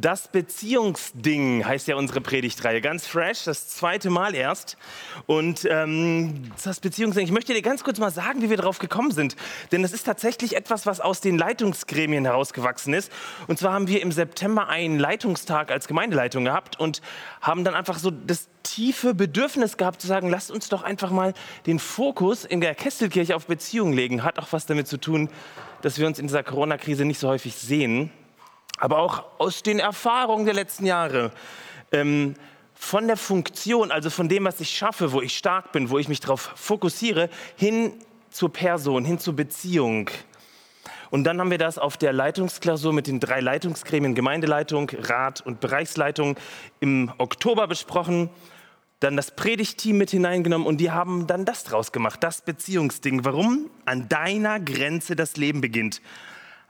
Das Beziehungsding heißt ja unsere Predigtreihe. Ganz fresh, das zweite Mal erst. Und ähm, das Beziehungsding, ich möchte dir ganz kurz mal sagen, wie wir darauf gekommen sind. Denn das ist tatsächlich etwas, was aus den Leitungsgremien herausgewachsen ist. Und zwar haben wir im September einen Leitungstag als Gemeindeleitung gehabt und haben dann einfach so das tiefe Bedürfnis gehabt zu sagen, lasst uns doch einfach mal den Fokus in der Kesselkirche auf Beziehungen legen. Hat auch was damit zu tun, dass wir uns in dieser Corona-Krise nicht so häufig sehen aber auch aus den Erfahrungen der letzten Jahre. Ähm, von der Funktion, also von dem, was ich schaffe, wo ich stark bin, wo ich mich darauf fokussiere, hin zur Person, hin zur Beziehung. Und dann haben wir das auf der Leitungsklausur mit den drei Leitungsgremien, Gemeindeleitung, Rat und Bereichsleitung im Oktober besprochen. Dann das Predigteam mit hineingenommen und die haben dann das draus gemacht, das Beziehungsding. Warum? An deiner Grenze das Leben beginnt.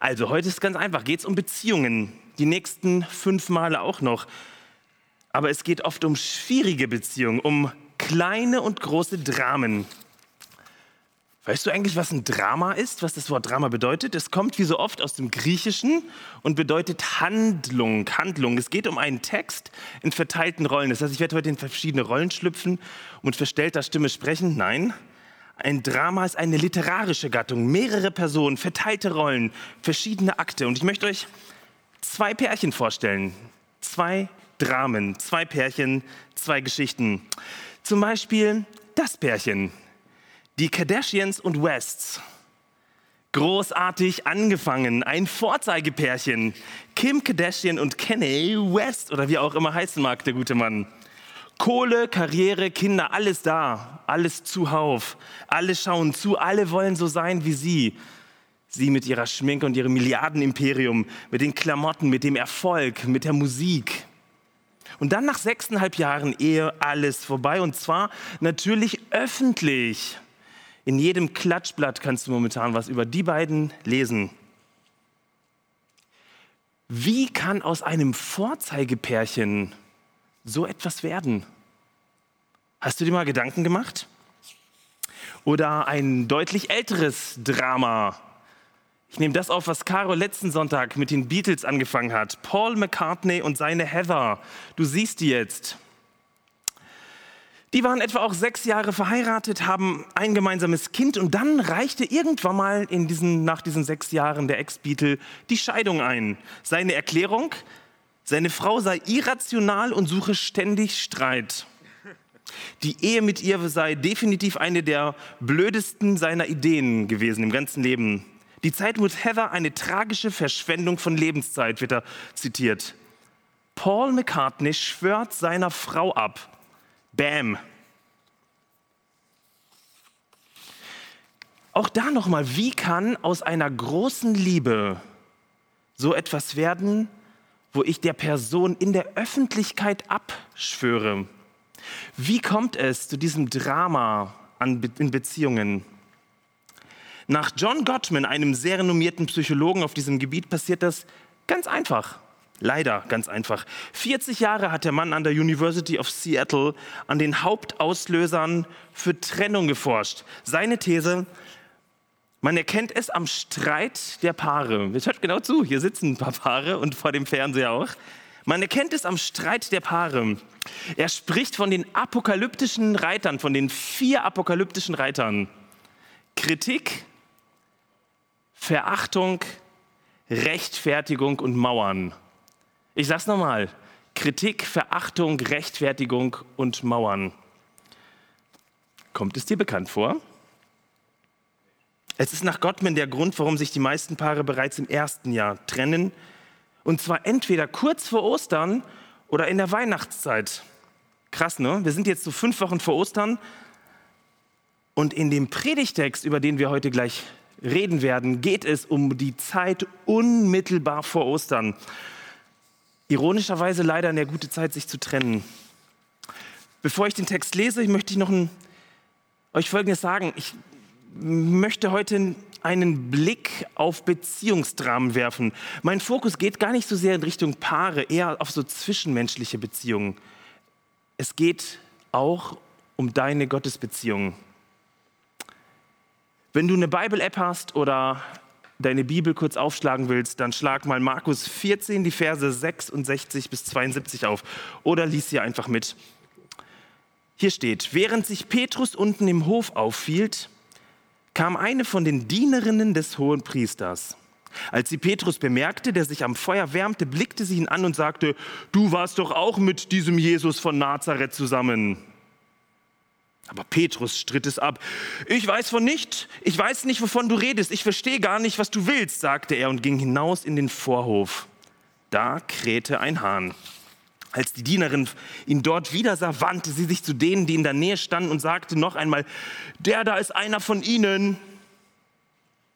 Also heute ist ganz einfach, geht es um Beziehungen, die nächsten fünf Male auch noch. Aber es geht oft um schwierige Beziehungen, um kleine und große Dramen. Weißt du eigentlich, was ein Drama ist, was das Wort Drama bedeutet? Es kommt wie so oft aus dem Griechischen und bedeutet Handlung, Handlung. Es geht um einen Text in verteilten Rollen. Das heißt, ich werde heute in verschiedene Rollen schlüpfen und mit verstellter Stimme sprechen. Nein, ein Drama ist eine literarische Gattung, mehrere Personen, verteilte Rollen, verschiedene Akte. Und ich möchte euch zwei Pärchen vorstellen. Zwei Dramen, zwei Pärchen, zwei Geschichten. Zum Beispiel das Pärchen, die Kardashians und Wests. Großartig angefangen, ein Vorzeigepärchen. Kim Kardashian und Kanye West oder wie auch immer heißen mag, der gute Mann. Kohle, Karriere, Kinder, alles da, alles zuhauf. Alle schauen zu, alle wollen so sein wie sie. Sie mit ihrer Schminke und ihrem Milliardenimperium, mit den Klamotten, mit dem Erfolg, mit der Musik. Und dann nach sechseinhalb Jahren Ehe alles vorbei und zwar natürlich öffentlich. In jedem Klatschblatt kannst du momentan was über die beiden lesen. Wie kann aus einem Vorzeigepärchen so etwas werden? Hast du dir mal Gedanken gemacht? Oder ein deutlich älteres Drama. Ich nehme das auf, was Caro letzten Sonntag mit den Beatles angefangen hat. Paul McCartney und seine Heather. Du siehst die jetzt. Die waren etwa auch sechs Jahre verheiratet, haben ein gemeinsames Kind und dann reichte irgendwann mal diesen, nach diesen sechs Jahren der Ex-Beatle die Scheidung ein. Seine Erklärung, seine Frau sei irrational und suche ständig Streit. Die Ehe mit ihr sei definitiv eine der blödesten seiner Ideen gewesen im ganzen Leben. Die Zeit mit Heather eine tragische Verschwendung von Lebenszeit, wird er zitiert. Paul McCartney schwört seiner Frau ab. Bam. Auch da nochmal, wie kann aus einer großen Liebe so etwas werden, wo ich der Person in der Öffentlichkeit abschwöre. Wie kommt es zu diesem Drama in Beziehungen? Nach John Gottman, einem sehr renommierten Psychologen auf diesem Gebiet, passiert das ganz einfach. Leider ganz einfach. 40 Jahre hat der Mann an der University of Seattle an den Hauptauslösern für Trennung geforscht. Seine These, man erkennt es am Streit der Paare. Jetzt hört genau zu, hier sitzen ein paar Paare und vor dem Fernseher auch. Man erkennt es am Streit der Paare. Er spricht von den apokalyptischen Reitern, von den vier apokalyptischen Reitern. Kritik, Verachtung, Rechtfertigung und Mauern. Ich sag's nochmal. Kritik, Verachtung, Rechtfertigung und Mauern. Kommt es dir bekannt vor? Es ist nach Gottman der Grund, warum sich die meisten Paare bereits im ersten Jahr trennen. Und zwar entweder kurz vor Ostern oder in der Weihnachtszeit. Krass, ne? Wir sind jetzt so fünf Wochen vor Ostern. Und in dem Predigtext, über den wir heute gleich reden werden, geht es um die Zeit unmittelbar vor Ostern. Ironischerweise leider eine gute Zeit, sich zu trennen. Bevor ich den Text lese, möchte ich noch ein, euch Folgendes sagen. Ich möchte heute einen Blick auf Beziehungsdramen werfen. Mein Fokus geht gar nicht so sehr in Richtung Paare, eher auf so zwischenmenschliche Beziehungen. Es geht auch um deine Gottesbeziehung. Wenn du eine Bible-App hast oder deine Bibel kurz aufschlagen willst, dann schlag mal Markus 14, die Verse 66 bis 72 auf oder lies sie einfach mit. Hier steht, während sich Petrus unten im Hof aufhielt, kam eine von den Dienerinnen des hohen Priesters. Als sie Petrus bemerkte, der sich am Feuer wärmte, blickte sie ihn an und sagte, du warst doch auch mit diesem Jesus von Nazareth zusammen. Aber Petrus stritt es ab. Ich weiß von nicht, ich weiß nicht, wovon du redest, ich verstehe gar nicht, was du willst, sagte er und ging hinaus in den Vorhof. Da krähte ein Hahn. Als die Dienerin ihn dort wieder sah, wandte sie sich zu denen, die in der Nähe standen und sagte noch einmal, der da ist einer von ihnen.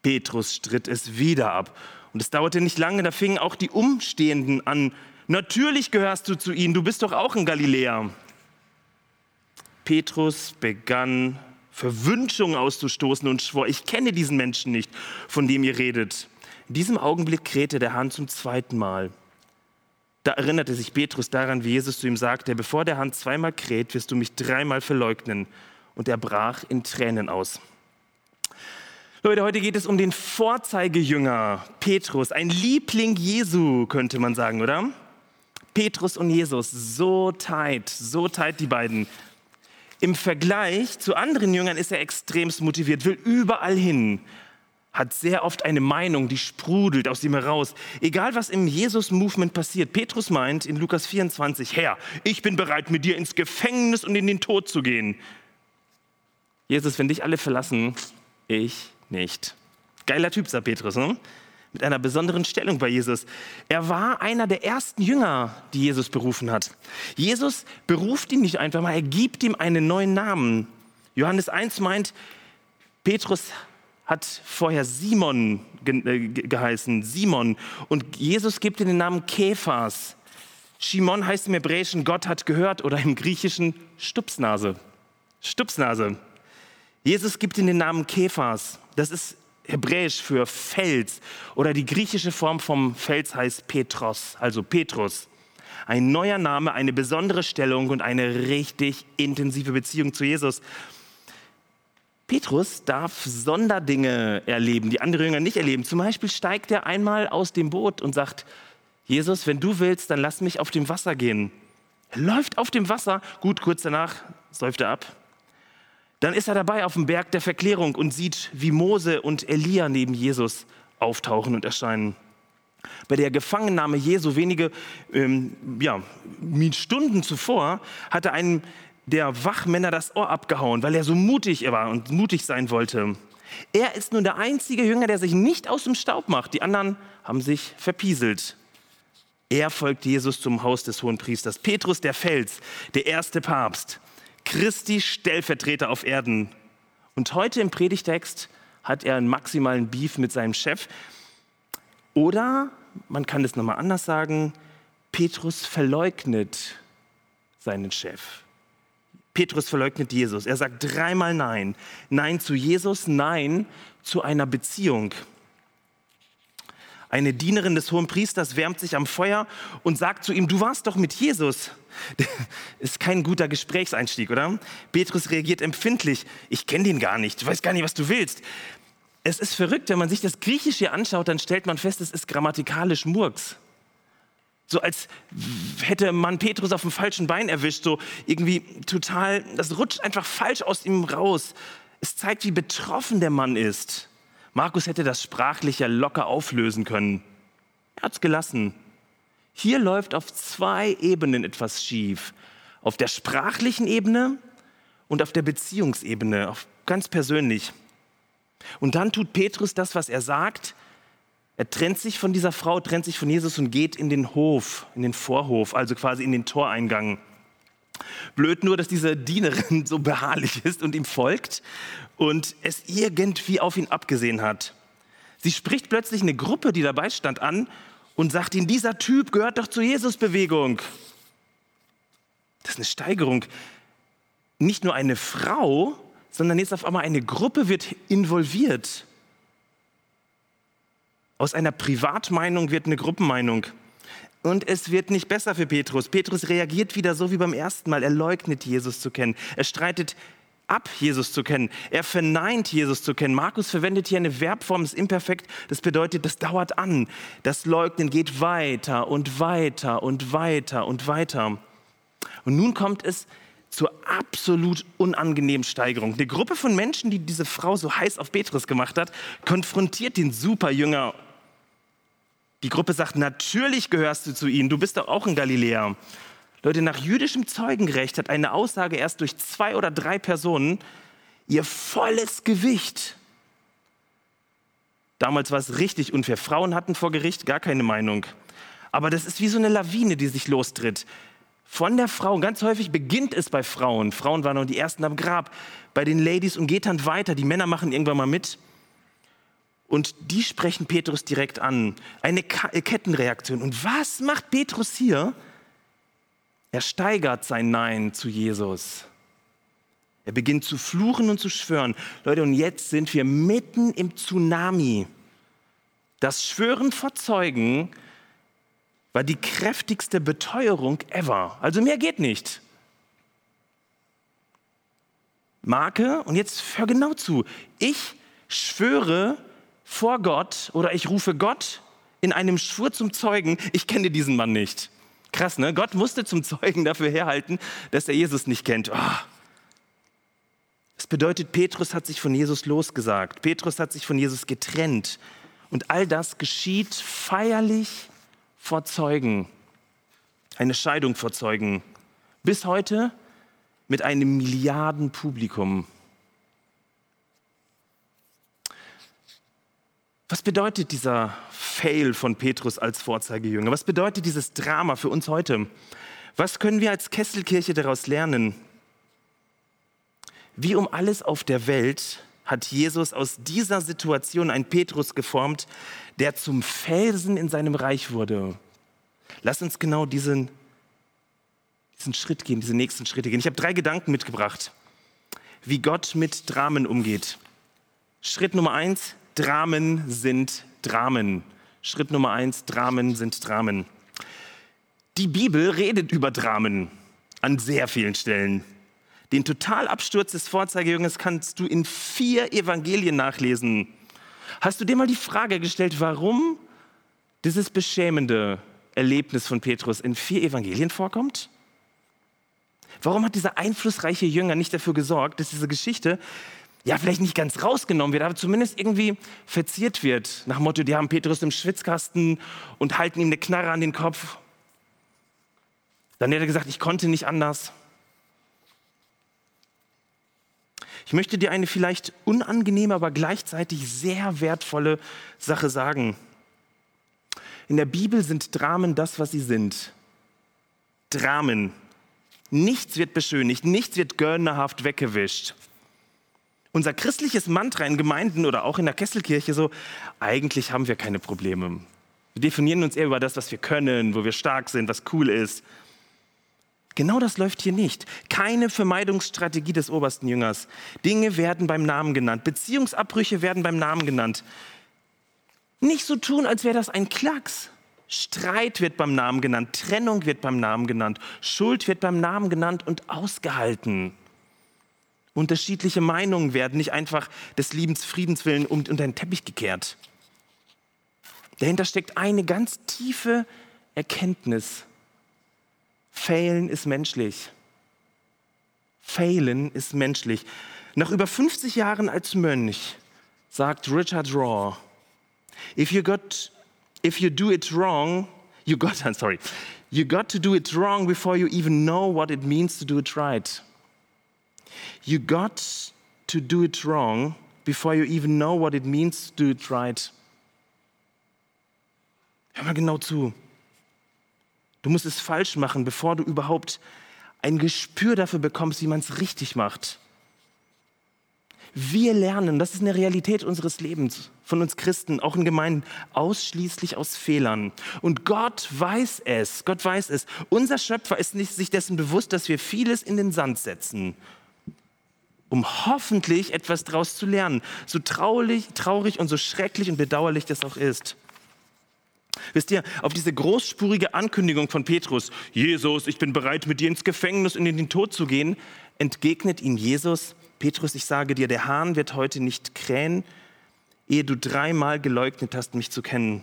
Petrus stritt es wieder ab. Und es dauerte nicht lange, da fingen auch die Umstehenden an. Natürlich gehörst du zu ihnen, du bist doch auch ein Galiläer. Petrus begann Verwünschung auszustoßen und schwor, ich kenne diesen Menschen nicht, von dem ihr redet. In diesem Augenblick krähte der Hahn zum zweiten Mal. Da erinnerte sich Petrus daran, wie Jesus zu ihm sagte, bevor der Hahn zweimal kräht, wirst du mich dreimal verleugnen. Und er brach in Tränen aus. Leute, heute geht es um den Vorzeigejünger Petrus, ein Liebling Jesu, könnte man sagen, oder? Petrus und Jesus, so tight, so tight die beiden. Im Vergleich zu anderen Jüngern ist er extremst motiviert, will überall hin, hat sehr oft eine Meinung, die sprudelt aus ihm heraus. Egal was im Jesus-Movement passiert. Petrus meint in Lukas 24, Herr, ich bin bereit, mit dir ins Gefängnis und in den Tod zu gehen. Jesus, wenn dich alle verlassen, ich nicht. Geiler Typ, sagt Petrus. Ne? mit einer besonderen Stellung bei Jesus. Er war einer der ersten Jünger, die Jesus berufen hat. Jesus beruft ihn nicht einfach mal, er gibt ihm einen neuen Namen. Johannes 1 meint, Petrus hat vorher Simon ge äh, geheißen, Simon. Und Jesus gibt ihm den Namen Kephas. Shimon heißt im Hebräischen, Gott hat gehört oder im Griechischen Stupsnase. Stupsnase. Jesus gibt ihm den Namen Kephas. Das ist Hebräisch für Fels oder die griechische Form vom Fels heißt Petros, also Petrus. Ein neuer Name, eine besondere Stellung und eine richtig intensive Beziehung zu Jesus. Petrus darf Sonderdinge erleben, die andere Jünger nicht erleben. Zum Beispiel steigt er einmal aus dem Boot und sagt, Jesus, wenn du willst, dann lass mich auf dem Wasser gehen. Er läuft auf dem Wasser. Gut, kurz danach säuft er ab. Dann ist er dabei auf dem Berg der Verklärung und sieht, wie Mose und Elia neben Jesus auftauchen und erscheinen. Bei der Gefangennahme Jesu wenige ähm, ja, Stunden zuvor hatte einem der Wachmänner das Ohr abgehauen, weil er so mutig war und mutig sein wollte. Er ist nun der einzige Jünger, der sich nicht aus dem Staub macht. Die anderen haben sich verpieselt. Er folgt Jesus zum Haus des Hohen Priesters. Petrus der Fels, der erste Papst. Christi Stellvertreter auf Erden. Und heute im Predigtext hat er einen maximalen Beef mit seinem Chef. Oder man kann es nochmal anders sagen, Petrus verleugnet seinen Chef. Petrus verleugnet Jesus. Er sagt dreimal Nein. Nein zu Jesus, Nein zu einer Beziehung. Eine Dienerin des hohen Priesters wärmt sich am Feuer und sagt zu ihm, du warst doch mit Jesus. Ist kein guter Gesprächseinstieg, oder? Petrus reagiert empfindlich. Ich kenne den gar nicht. Du weißt gar nicht, was du willst. Es ist verrückt, wenn man sich das Griechische anschaut, dann stellt man fest, es ist grammatikalisch Murks. So als hätte man Petrus auf dem falschen Bein erwischt, so irgendwie total, das rutscht einfach falsch aus ihm raus. Es zeigt, wie betroffen der Mann ist. Markus hätte das sprachlich ja locker auflösen können. Er hat es gelassen. Hier läuft auf zwei Ebenen etwas schief. Auf der sprachlichen Ebene und auf der Beziehungsebene, auf ganz persönlich. Und dann tut Petrus das, was er sagt. Er trennt sich von dieser Frau, trennt sich von Jesus und geht in den Hof, in den Vorhof, also quasi in den Toreingang. Blöd nur, dass diese Dienerin so beharrlich ist und ihm folgt und es irgendwie auf ihn abgesehen hat. Sie spricht plötzlich eine Gruppe, die dabei stand, an und sagt ihnen, dieser Typ gehört doch zur Jesus-Bewegung. Das ist eine Steigerung. Nicht nur eine Frau, sondern jetzt auf einmal eine Gruppe wird involviert. Aus einer Privatmeinung wird eine Gruppenmeinung. Und es wird nicht besser für Petrus. Petrus reagiert wieder so wie beim ersten Mal. Er leugnet Jesus zu kennen. Er streitet ab, Jesus zu kennen. Er verneint, Jesus zu kennen. Markus verwendet hier eine Verbform des Imperfekt. Das bedeutet, das dauert an. Das Leugnen geht weiter und weiter und weiter und weiter. Und nun kommt es zur absolut unangenehmen Steigerung. Eine Gruppe von Menschen, die diese Frau so heiß auf Petrus gemacht hat, konfrontiert den Superjünger. Die Gruppe sagt, natürlich gehörst du zu ihnen, du bist doch auch ein Galiläer. Leute, nach jüdischem Zeugenrecht hat eine Aussage erst durch zwei oder drei Personen ihr volles Gewicht. Damals war es richtig unfair. Frauen hatten vor Gericht gar keine Meinung. Aber das ist wie so eine Lawine, die sich lostritt von der Frau. Ganz häufig beginnt es bei Frauen. Frauen waren noch die ersten am Grab. Bei den Ladies und geht dann weiter. Die Männer machen irgendwann mal mit. Und die sprechen Petrus direkt an. Eine äh, Kettenreaktion. Und was macht Petrus hier? Er steigert sein Nein zu Jesus. Er beginnt zu fluchen und zu schwören. Leute, und jetzt sind wir mitten im Tsunami. Das Schwören vor Zeugen war die kräftigste Beteuerung ever. Also mehr geht nicht. Marke, und jetzt hör genau zu, ich schwöre vor Gott oder ich rufe Gott in einem Schwur zum Zeugen, ich kenne diesen Mann nicht. Krass, ne? Gott musste zum Zeugen dafür herhalten, dass er Jesus nicht kennt. Oh. Das bedeutet, Petrus hat sich von Jesus losgesagt. Petrus hat sich von Jesus getrennt. Und all das geschieht feierlich vor Zeugen, eine Scheidung vor Zeugen. Bis heute mit einem Milliardenpublikum. Was bedeutet dieser Fail von Petrus als Vorzeigejünger? Was bedeutet dieses Drama für uns heute? Was können wir als Kesselkirche daraus lernen? Wie um alles auf der Welt hat Jesus aus dieser Situation einen Petrus geformt, der zum Felsen in seinem Reich wurde. Lass uns genau diesen, diesen Schritt gehen, diese nächsten Schritte gehen. Ich habe drei Gedanken mitgebracht, wie Gott mit Dramen umgeht. Schritt Nummer eins, Dramen sind Dramen. Schritt Nummer eins, Dramen sind Dramen. Die Bibel redet über Dramen an sehr vielen Stellen. Den Totalabsturz des Vorzeigejüngens kannst du in vier Evangelien nachlesen. Hast du dir mal die Frage gestellt, warum dieses beschämende Erlebnis von Petrus in vier Evangelien vorkommt? Warum hat dieser einflussreiche Jünger nicht dafür gesorgt, dass diese Geschichte ja vielleicht nicht ganz rausgenommen wird, aber zumindest irgendwie verziert wird? Nach dem Motto, die haben Petrus im Schwitzkasten und halten ihm eine Knarre an den Kopf. Dann hat er gesagt, ich konnte nicht anders. Ich möchte dir eine vielleicht unangenehme, aber gleichzeitig sehr wertvolle Sache sagen. In der Bibel sind Dramen das, was sie sind. Dramen. Nichts wird beschönigt, nichts wird gönnerhaft weggewischt. Unser christliches Mantra in Gemeinden oder auch in der Kesselkirche so, eigentlich haben wir keine Probleme. Wir definieren uns eher über das, was wir können, wo wir stark sind, was cool ist. Genau das läuft hier nicht. Keine Vermeidungsstrategie des obersten Jüngers. Dinge werden beim Namen genannt. Beziehungsabbrüche werden beim Namen genannt. Nicht so tun, als wäre das ein Klacks. Streit wird beim Namen genannt, Trennung wird beim Namen genannt, Schuld wird beim Namen genannt und ausgehalten. Unterschiedliche Meinungen werden nicht einfach des Liebens Friedens unter den Teppich gekehrt. Dahinter steckt eine ganz tiefe Erkenntnis Failen ist menschlich. Failen ist menschlich. Nach über 50 Jahren als Mönch sagt Richard Raw, if you got, if you do it wrong, you got, sorry, you got to do it wrong before you even know what it means to do it right. You got to do it wrong before you even know what it means to do it right. Hör mal genau zu. Du musst es falsch machen, bevor du überhaupt ein Gespür dafür bekommst, wie man es richtig macht. Wir lernen, das ist eine Realität unseres Lebens, von uns Christen, auch in Gemeinden, ausschließlich aus Fehlern. Und Gott weiß es, Gott weiß es. Unser Schöpfer ist nicht sich dessen bewusst, dass wir vieles in den Sand setzen, um hoffentlich etwas daraus zu lernen. So traurig, traurig und so schrecklich und bedauerlich das auch ist. Wisst ihr, auf diese großspurige Ankündigung von Petrus, Jesus, ich bin bereit, mit dir ins Gefängnis und in den Tod zu gehen, entgegnet ihm Jesus, Petrus, ich sage dir, der Hahn wird heute nicht krähen, ehe du dreimal geleugnet hast, mich zu kennen.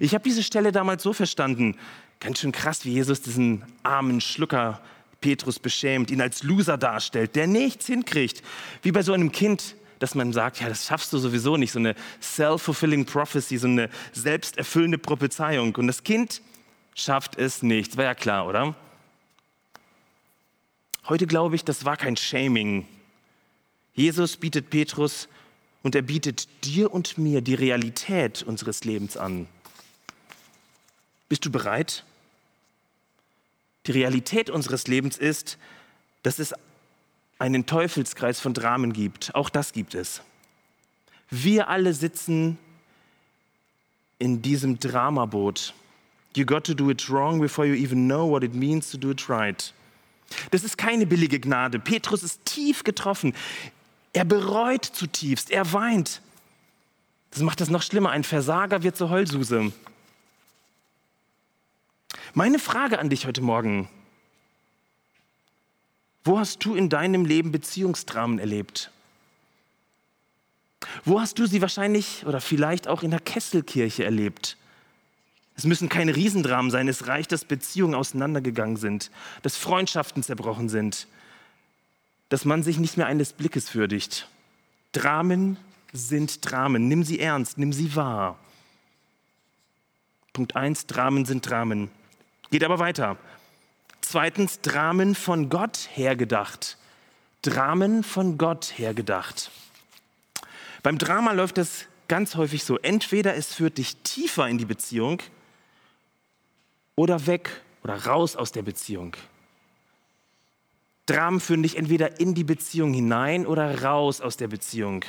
Ich habe diese Stelle damals so verstanden, ganz schön krass, wie Jesus diesen armen Schlucker Petrus beschämt, ihn als Loser darstellt, der nichts hinkriegt, wie bei so einem Kind, dass man sagt, ja, das schaffst du sowieso nicht, so eine self-fulfilling prophecy, so eine selbsterfüllende Prophezeiung. Und das Kind schafft es nicht, war ja klar, oder? Heute glaube ich, das war kein Shaming. Jesus bietet Petrus und er bietet dir und mir die Realität unseres Lebens an. Bist du bereit? Die Realität unseres Lebens ist, dass es einen Teufelskreis von Dramen gibt. Auch das gibt es. Wir alle sitzen in diesem Dramaboot. You got to do it wrong before you even know what it means to do it right. Das ist keine billige Gnade. Petrus ist tief getroffen. Er bereut zutiefst. Er weint. Das macht das noch schlimmer. Ein Versager wird zur Heulsuse. Meine Frage an dich heute Morgen. Wo hast du in deinem Leben Beziehungsdramen erlebt? Wo hast du sie wahrscheinlich oder vielleicht auch in der Kesselkirche erlebt? Es müssen keine Riesendramen sein, es reicht, dass Beziehungen auseinandergegangen sind, dass Freundschaften zerbrochen sind, dass man sich nicht mehr eines Blickes würdigt. Dramen sind Dramen, nimm sie ernst, nimm sie wahr. Punkt 1, Dramen sind Dramen. Geht aber weiter. Zweitens, Dramen von Gott hergedacht. Dramen von Gott hergedacht. Beim Drama läuft es ganz häufig so. Entweder es führt dich tiefer in die Beziehung oder weg oder raus aus der Beziehung. Dramen führen dich entweder in die Beziehung hinein oder raus aus der Beziehung.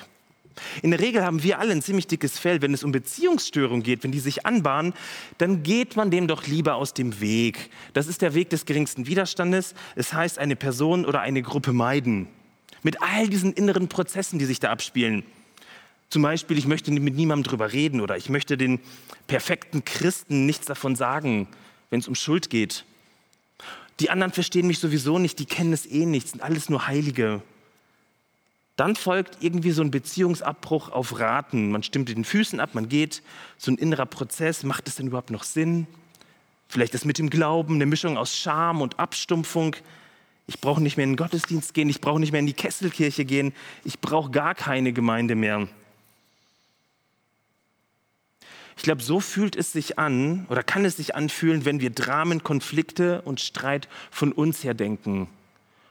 In der Regel haben wir alle ein ziemlich dickes Fell. Wenn es um Beziehungsstörungen geht, wenn die sich anbahnen, dann geht man dem doch lieber aus dem Weg. Das ist der Weg des geringsten Widerstandes. Es heißt, eine Person oder eine Gruppe meiden. Mit all diesen inneren Prozessen, die sich da abspielen. Zum Beispiel, ich möchte mit niemandem drüber reden oder ich möchte den perfekten Christen nichts davon sagen, wenn es um Schuld geht. Die anderen verstehen mich sowieso nicht, die kennen es eh nicht, sind alles nur Heilige. Dann folgt irgendwie so ein Beziehungsabbruch auf Raten. Man stimmt den Füßen ab, man geht, so ein innerer Prozess. Macht es denn überhaupt noch Sinn? Vielleicht das mit dem Glauben, eine Mischung aus Scham und Abstumpfung. Ich brauche nicht mehr in den Gottesdienst gehen, ich brauche nicht mehr in die Kesselkirche gehen, ich brauche gar keine Gemeinde mehr. Ich glaube, so fühlt es sich an oder kann es sich anfühlen, wenn wir Dramen, Konflikte und Streit von uns her denken.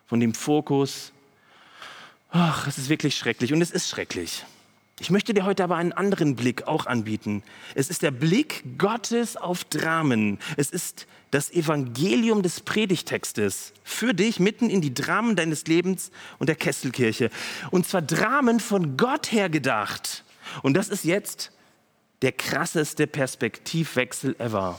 Von dem Fokus, Ach, es ist wirklich schrecklich und es ist schrecklich. Ich möchte dir heute aber einen anderen Blick auch anbieten. Es ist der Blick Gottes auf Dramen. Es ist das Evangelium des Predigtextes für dich mitten in die Dramen deines Lebens und der Kesselkirche. Und zwar Dramen von Gott her gedacht. Und das ist jetzt der krasseste Perspektivwechsel ever.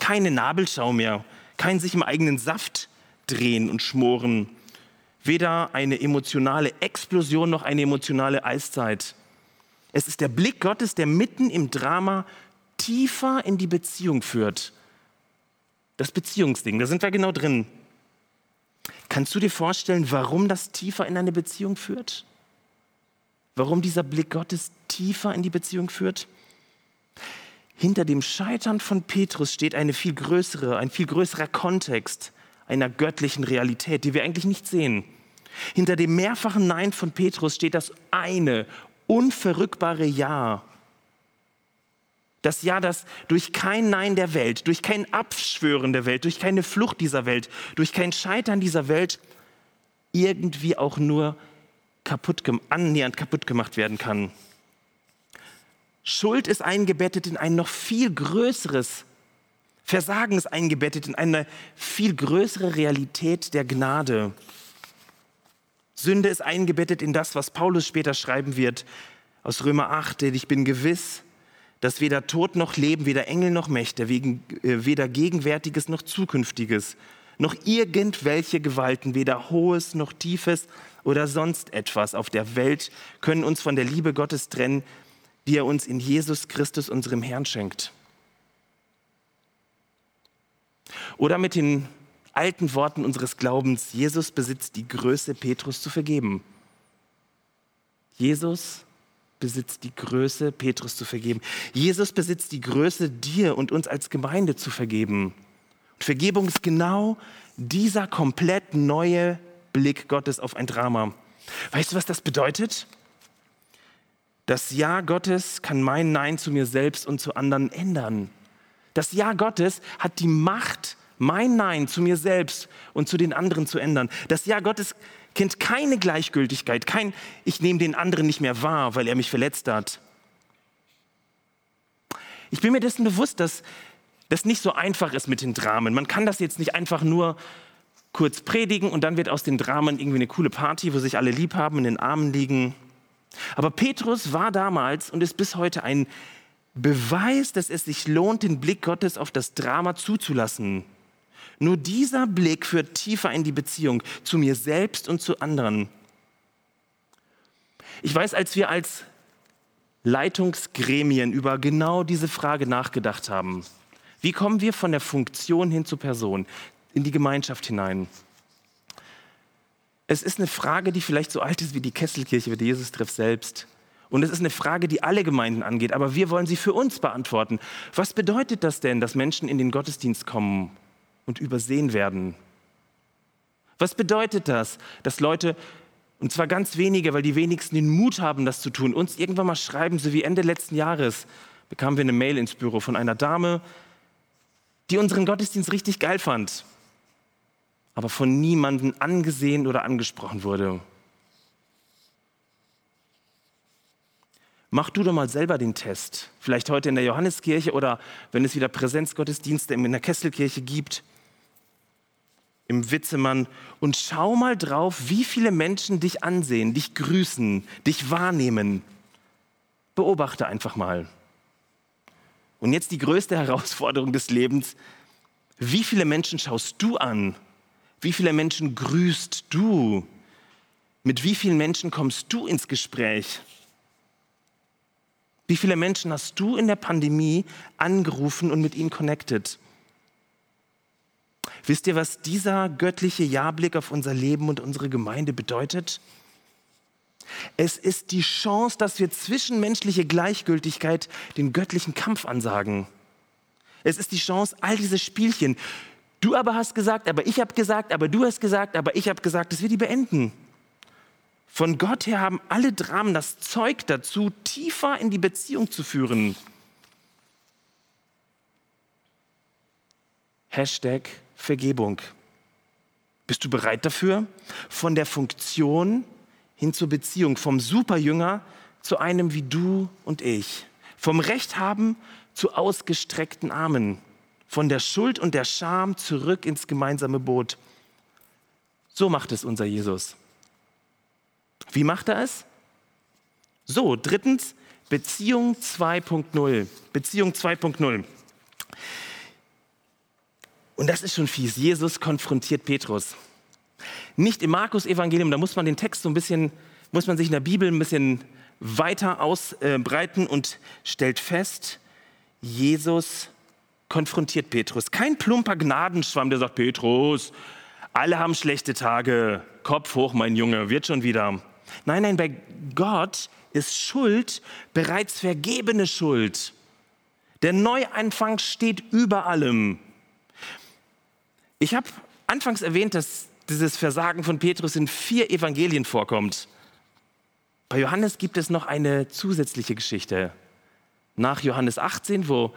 Keine Nabelschau mehr, kein sich im eigenen Saft drehen und schmoren weder eine emotionale Explosion noch eine emotionale Eiszeit. Es ist der Blick Gottes, der mitten im Drama tiefer in die Beziehung führt. Das Beziehungsding, da sind wir genau drin. Kannst du dir vorstellen, warum das tiefer in eine Beziehung führt? Warum dieser Blick Gottes tiefer in die Beziehung führt? Hinter dem Scheitern von Petrus steht eine viel größere, ein viel größerer Kontext, einer göttlichen Realität, die wir eigentlich nicht sehen. Hinter dem mehrfachen Nein von Petrus steht das eine unverrückbare Ja. Das Ja, das durch kein Nein der Welt, durch kein Abschwören der Welt, durch keine Flucht dieser Welt, durch kein Scheitern dieser Welt irgendwie auch nur kaputt, annähernd kaputt gemacht werden kann. Schuld ist eingebettet in ein noch viel größeres Versagen ist eingebettet in eine viel größere Realität der Gnade. Sünde ist eingebettet in das, was Paulus später schreiben wird aus Römer 8, denn ich bin gewiss, dass weder Tod noch Leben, weder Engel noch Mächte, äh, weder Gegenwärtiges noch Zukünftiges, noch irgendwelche Gewalten, weder Hohes noch Tiefes oder sonst etwas auf der Welt können uns von der Liebe Gottes trennen, die er uns in Jesus Christus, unserem Herrn, schenkt. Oder mit den alten Worten unseres Glaubens, Jesus besitzt die Größe, Petrus zu vergeben. Jesus besitzt die Größe, Petrus zu vergeben. Jesus besitzt die Größe, dir und uns als Gemeinde zu vergeben. Und Vergebung ist genau dieser komplett neue Blick Gottes auf ein Drama. Weißt du, was das bedeutet? Das Ja Gottes kann mein Nein zu mir selbst und zu anderen ändern. Das Ja Gottes hat die Macht, mein Nein zu mir selbst und zu den anderen zu ändern. Das Ja Gottes kennt keine Gleichgültigkeit, kein Ich nehme den anderen nicht mehr wahr, weil er mich verletzt hat. Ich bin mir dessen bewusst, dass das nicht so einfach ist mit den Dramen. Man kann das jetzt nicht einfach nur kurz predigen und dann wird aus den Dramen irgendwie eine coole Party, wo sich alle lieb haben, in den Armen liegen. Aber Petrus war damals und ist bis heute ein Beweis, dass es sich lohnt, den Blick Gottes auf das Drama zuzulassen. Nur dieser Blick führt tiefer in die Beziehung zu mir selbst und zu anderen. Ich weiß, als wir als Leitungsgremien über genau diese Frage nachgedacht haben, wie kommen wir von der Funktion hin zur Person, in die Gemeinschaft hinein? Es ist eine Frage, die vielleicht so alt ist wie die Kesselkirche, wie der Jesus-Treff selbst. Und es ist eine Frage, die alle Gemeinden angeht, aber wir wollen sie für uns beantworten. Was bedeutet das denn, dass Menschen in den Gottesdienst kommen und übersehen werden? Was bedeutet das, dass Leute, und zwar ganz wenige, weil die wenigsten den Mut haben, das zu tun, uns irgendwann mal schreiben, so wie Ende letzten Jahres bekamen wir eine Mail ins Büro von einer Dame, die unseren Gottesdienst richtig geil fand aber von niemandem angesehen oder angesprochen wurde. Mach du doch mal selber den Test. Vielleicht heute in der Johanneskirche oder wenn es wieder Präsenzgottesdienste in der Kesselkirche gibt, im Witzemann und schau mal drauf, wie viele Menschen dich ansehen, dich grüßen, dich wahrnehmen. Beobachte einfach mal. Und jetzt die größte Herausforderung des Lebens. Wie viele Menschen schaust du an wie viele Menschen grüßt du? Mit wie vielen Menschen kommst du ins Gespräch? Wie viele Menschen hast du in der Pandemie angerufen und mit ihnen connected? Wisst ihr, was dieser göttliche Jahrblick auf unser Leben und unsere Gemeinde bedeutet? Es ist die Chance, dass wir zwischenmenschliche Gleichgültigkeit den göttlichen Kampf ansagen. Es ist die Chance, all diese Spielchen, Du aber hast gesagt, aber ich habe gesagt, aber du hast gesagt, aber ich habe gesagt, dass wir die beenden. Von Gott her haben alle Dramen das Zeug dazu, tiefer in die Beziehung zu führen. Hashtag Vergebung. Bist du bereit dafür? Von der Funktion hin zur Beziehung, vom Superjünger zu einem wie du und ich, vom Recht haben zu ausgestreckten Armen von der Schuld und der Scham zurück ins gemeinsame Boot. So macht es unser Jesus. Wie macht er es? So, drittens, Beziehung 2.0. Beziehung 2.0. Und das ist schon fies. Jesus konfrontiert Petrus. Nicht im Markus-Evangelium, da muss man den Text so ein bisschen, muss man sich in der Bibel ein bisschen weiter ausbreiten und stellt fest, Jesus konfrontiert Petrus. Kein plumper Gnadenschwamm, der sagt, Petrus, alle haben schlechte Tage, Kopf hoch, mein Junge, wird schon wieder. Nein, nein, bei Gott ist Schuld bereits vergebene Schuld. Der Neuanfang steht über allem. Ich habe anfangs erwähnt, dass dieses Versagen von Petrus in vier Evangelien vorkommt. Bei Johannes gibt es noch eine zusätzliche Geschichte. Nach Johannes 18, wo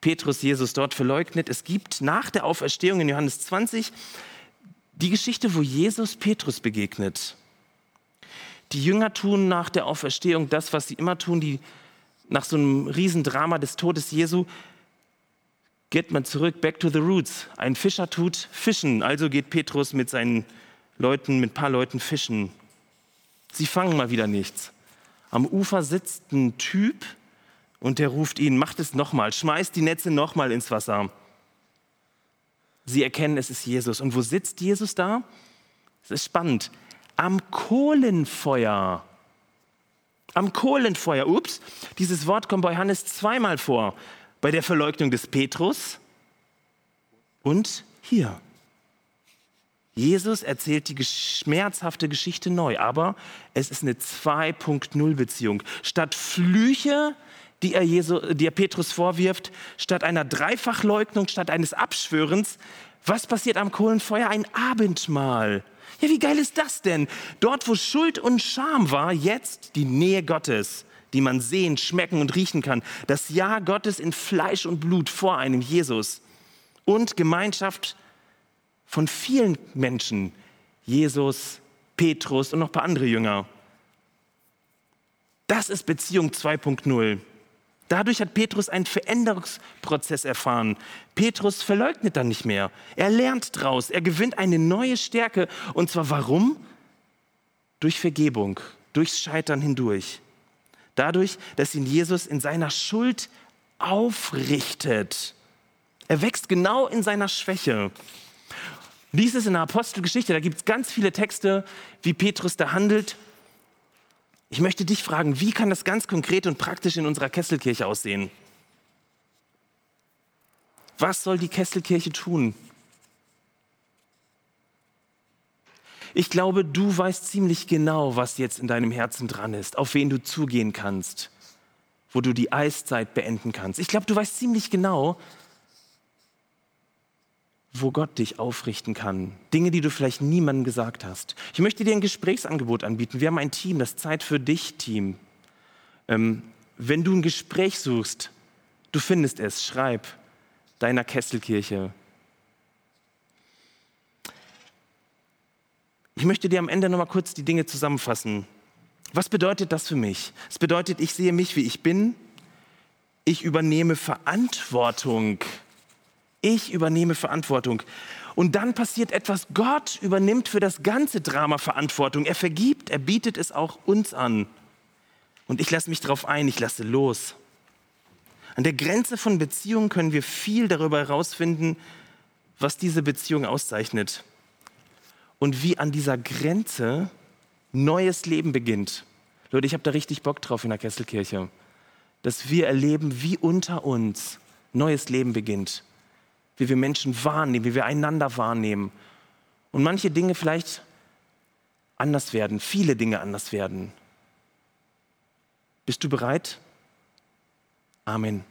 Petrus Jesus dort verleugnet. Es gibt nach der Auferstehung in Johannes 20 die Geschichte, wo Jesus Petrus begegnet. Die Jünger tun nach der Auferstehung das, was sie immer tun, die nach so einem Riesendrama des Todes Jesu geht man zurück, back to the roots. Ein Fischer tut Fischen, also geht Petrus mit seinen Leuten, mit ein paar Leuten fischen. Sie fangen mal wieder nichts. Am Ufer sitzt ein Typ, und der ruft ihnen, macht es nochmal, schmeißt die Netze nochmal ins Wasser. Sie erkennen, es ist Jesus. Und wo sitzt Jesus da? Es ist spannend. Am Kohlenfeuer. Am Kohlenfeuer. Ups, dieses Wort kommt bei Johannes zweimal vor. Bei der Verleugnung des Petrus und hier. Jesus erzählt die schmerzhafte Geschichte neu, aber es ist eine 2.0 Beziehung. Statt Flüche, die er, Jesu, die er Petrus vorwirft, statt einer Dreifachleugnung, statt eines Abschwörens, was passiert am Kohlenfeuer? Ein Abendmahl. Ja, wie geil ist das denn? Dort, wo Schuld und Scham war, jetzt die Nähe Gottes, die man sehen, schmecken und riechen kann. Das Ja Gottes in Fleisch und Blut vor einem Jesus. Und Gemeinschaft von vielen Menschen, Jesus, Petrus und noch ein paar andere Jünger. Das ist Beziehung 2.0. Dadurch hat Petrus einen Veränderungsprozess erfahren. Petrus verleugnet dann nicht mehr. Er lernt draus. Er gewinnt eine neue Stärke. Und zwar warum? Durch Vergebung, durchs Scheitern hindurch. Dadurch, dass ihn Jesus in seiner Schuld aufrichtet. Er wächst genau in seiner Schwäche. Lies es in der Apostelgeschichte, da gibt es ganz viele Texte, wie Petrus da handelt. Ich möchte dich fragen, wie kann das ganz konkret und praktisch in unserer Kesselkirche aussehen? Was soll die Kesselkirche tun? Ich glaube, du weißt ziemlich genau, was jetzt in deinem Herzen dran ist, auf wen du zugehen kannst, wo du die Eiszeit beenden kannst. Ich glaube, du weißt ziemlich genau, wo Gott dich aufrichten kann. Dinge, die du vielleicht niemandem gesagt hast. Ich möchte dir ein Gesprächsangebot anbieten. Wir haben ein Team, das Zeit für dich Team. Ähm, wenn du ein Gespräch suchst, du findest es, schreib deiner Kesselkirche. Ich möchte dir am Ende noch mal kurz die Dinge zusammenfassen. Was bedeutet das für mich? Es bedeutet, ich sehe mich, wie ich bin. Ich übernehme Verantwortung ich übernehme Verantwortung. Und dann passiert etwas. Gott übernimmt für das ganze Drama Verantwortung. Er vergibt, er bietet es auch uns an. Und ich lasse mich darauf ein, ich lasse los. An der Grenze von Beziehungen können wir viel darüber herausfinden, was diese Beziehung auszeichnet. Und wie an dieser Grenze neues Leben beginnt. Leute, ich habe da richtig Bock drauf in der Kesselkirche. Dass wir erleben, wie unter uns neues Leben beginnt wie wir Menschen wahrnehmen, wie wir einander wahrnehmen. Und manche Dinge vielleicht anders werden, viele Dinge anders werden. Bist du bereit? Amen.